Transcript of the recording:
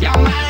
Y'all my